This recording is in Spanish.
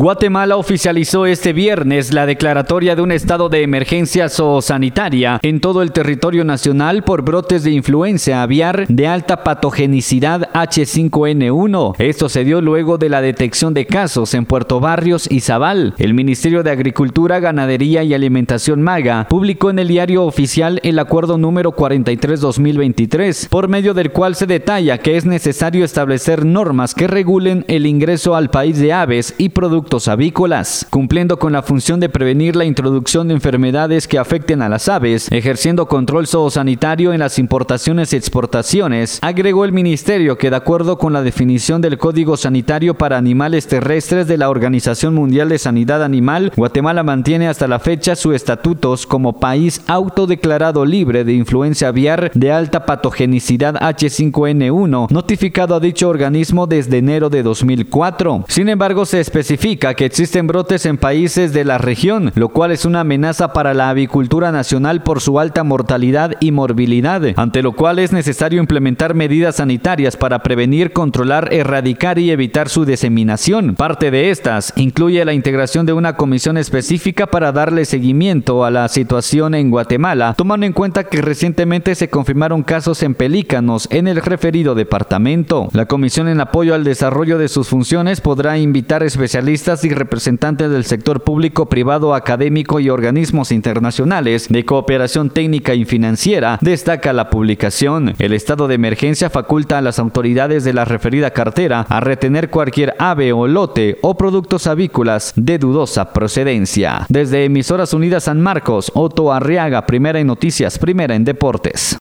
Guatemala oficializó este viernes la declaratoria de un estado de emergencia zoosanitaria en todo el territorio nacional por brotes de influencia aviar de alta patogenicidad H5N1. Esto se dio luego de la detección de casos en Puerto Barrios y Zabal. El Ministerio de Agricultura, Ganadería y Alimentación MAGA publicó en el diario oficial el acuerdo número 43-2023, por medio del cual se detalla que es necesario establecer normas que regulen el ingreso al país de aves y productos avícolas, cumpliendo con la función de prevenir la introducción de enfermedades que afecten a las aves, ejerciendo control zoosanitario en las importaciones y exportaciones, agregó el ministerio que de acuerdo con la definición del Código Sanitario para Animales Terrestres de la Organización Mundial de Sanidad Animal, Guatemala mantiene hasta la fecha sus estatutos como país autodeclarado libre de influencia aviar de alta patogenicidad H5N1, notificado a dicho organismo desde enero de 2004. Sin embargo, se especifica que existen brotes en países de la región, lo cual es una amenaza para la avicultura nacional por su alta mortalidad y morbilidad, ante lo cual es necesario implementar medidas sanitarias para prevenir, controlar, erradicar y evitar su diseminación. Parte de estas incluye la integración de una comisión específica para darle seguimiento a la situación en Guatemala, tomando en cuenta que recientemente se confirmaron casos en pelícanos en el referido departamento. La comisión en apoyo al desarrollo de sus funciones podrá invitar especialistas y representantes del sector público, privado, académico y organismos internacionales de cooperación técnica y financiera, destaca la publicación. El estado de emergencia faculta a las autoridades de la referida cartera a retener cualquier ave o lote o productos avícolas de dudosa procedencia. Desde Emisoras Unidas San Marcos, Otto Arriaga, primera en noticias, primera en deportes.